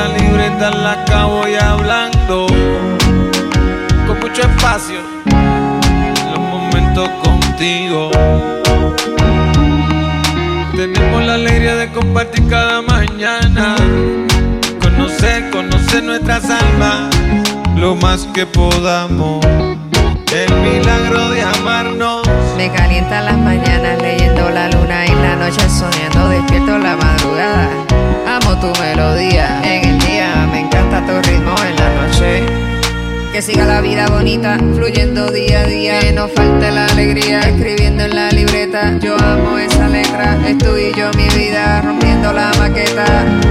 esta libreta la acabo ya hablando con mucho espacio en los momentos contigo. Tenemos la alegría de compartir cada mañana, conocer, conocer nuestras almas lo más que podamos. El milagro de amarnos me calienta las mañanas Que siga la vida bonita, fluyendo día a día, que no falte la alegría, escribiendo en la libreta. Yo amo esa letra, es yo mi vida, rompiendo la maqueta.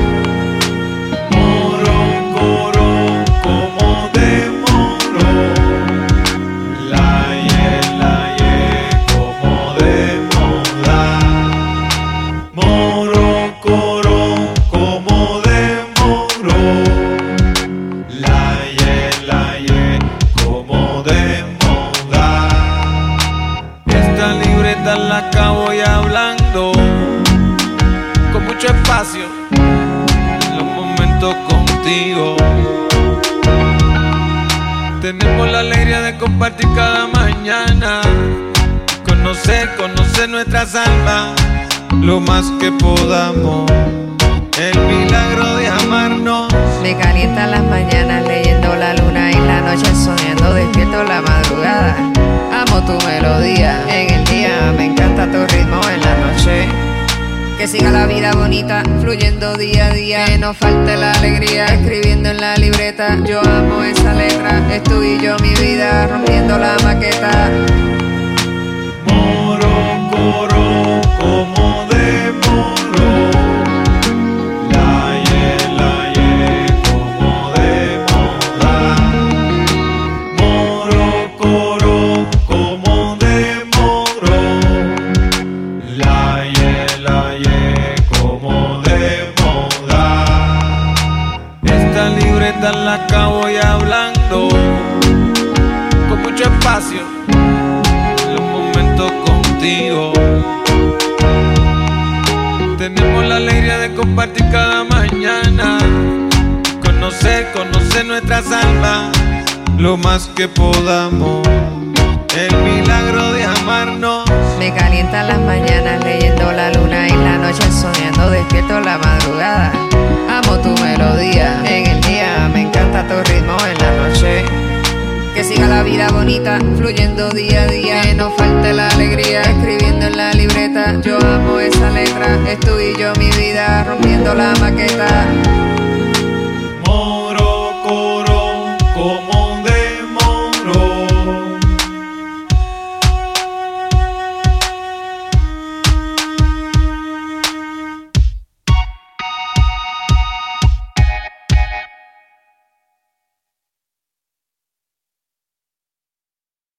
Acabo ya hablando con mucho espacio los momentos contigo. Tenemos la alegría de compartir cada mañana. Conocer, conocer nuestras almas, lo más que podamos. El milagro de amarnos. Me calienta las mañanas siga la vida bonita, fluyendo día a día, que no falte la alegría, escribiendo en la libreta. Yo amo esa letra, es yo mi vida, rompiendo la maqueta. Esta libreta la acabo ya hablando con mucho espacio los momentos contigo. Tenemos la alegría de compartir cada mañana. Conocer, conocer nuestras almas, lo más que podamos. Que siga la vida bonita, fluyendo día a día, que no falte la alegría, escribiendo en la libreta. Yo amo esa letra, es tú y yo mi vida, rompiendo la maqueta.